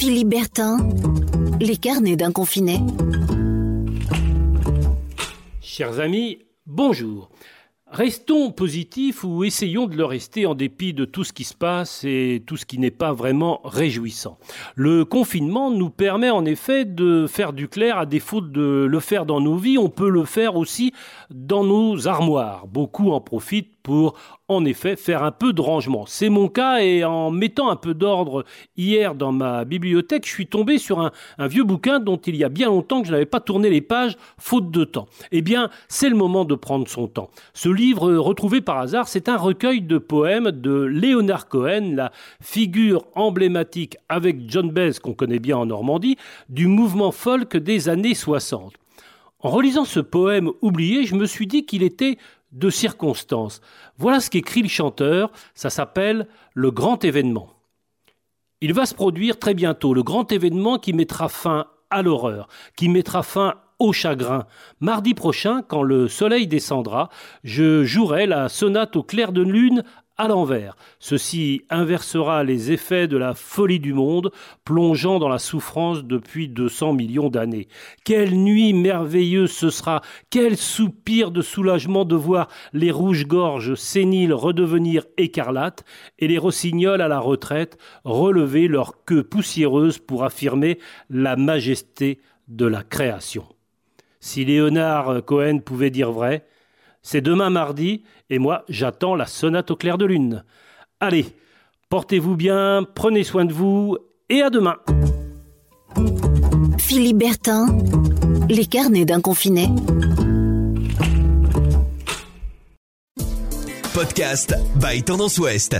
Philippe Bertin, les carnets d'un confiné. Chers amis, bonjour. Restons positifs ou essayons de le rester en dépit de tout ce qui se passe et tout ce qui n'est pas vraiment réjouissant. Le confinement nous permet en effet de faire du clair à défaut de le faire dans nos vies, on peut le faire aussi dans nos armoires. Beaucoup en profitent pour en effet faire un peu de rangement. C'est mon cas et en mettant un peu d'ordre hier dans ma bibliothèque, je suis tombé sur un, vieux bouquin dont il y a bien longtemps que je n'avais pas tourné les pages faute de temps. Eh bien, c'est le moment de prendre son temps. Ce livre retrouvé par hasard, c'est un recueil de poèmes de Léonard Cohen, la figure emblématique avec John Baez qu'on connaît bien en Normandie, du mouvement folk des années 60. En relisant ce poème oublié, je me suis dit qu'il était de circonstances. Voilà ce qu'écrit le chanteur, ça s'appelle le grand événement. Il va se produire très bientôt, le grand événement qui mettra fin à l'horreur, qui mettra fin au chagrin. Mardi prochain, quand le soleil descendra, je jouerai la sonate au clair de lune à l'envers. Ceci inversera les effets de la folie du monde, plongeant dans la souffrance depuis 200 millions d'années. Quelle nuit merveilleuse ce sera, quel soupir de soulagement de voir les rouges-gorges séniles redevenir écarlates et les rossignols à la retraite relever leur queue poussiéreuse pour affirmer la majesté de la création. Si Léonard Cohen pouvait dire vrai, c'est demain mardi, et moi j'attends la sonate au clair de lune. Allez, portez-vous bien, prenez soin de vous, et à demain. Philippe Bertin, les carnets d'un confiné. Podcast by Tendance Ouest.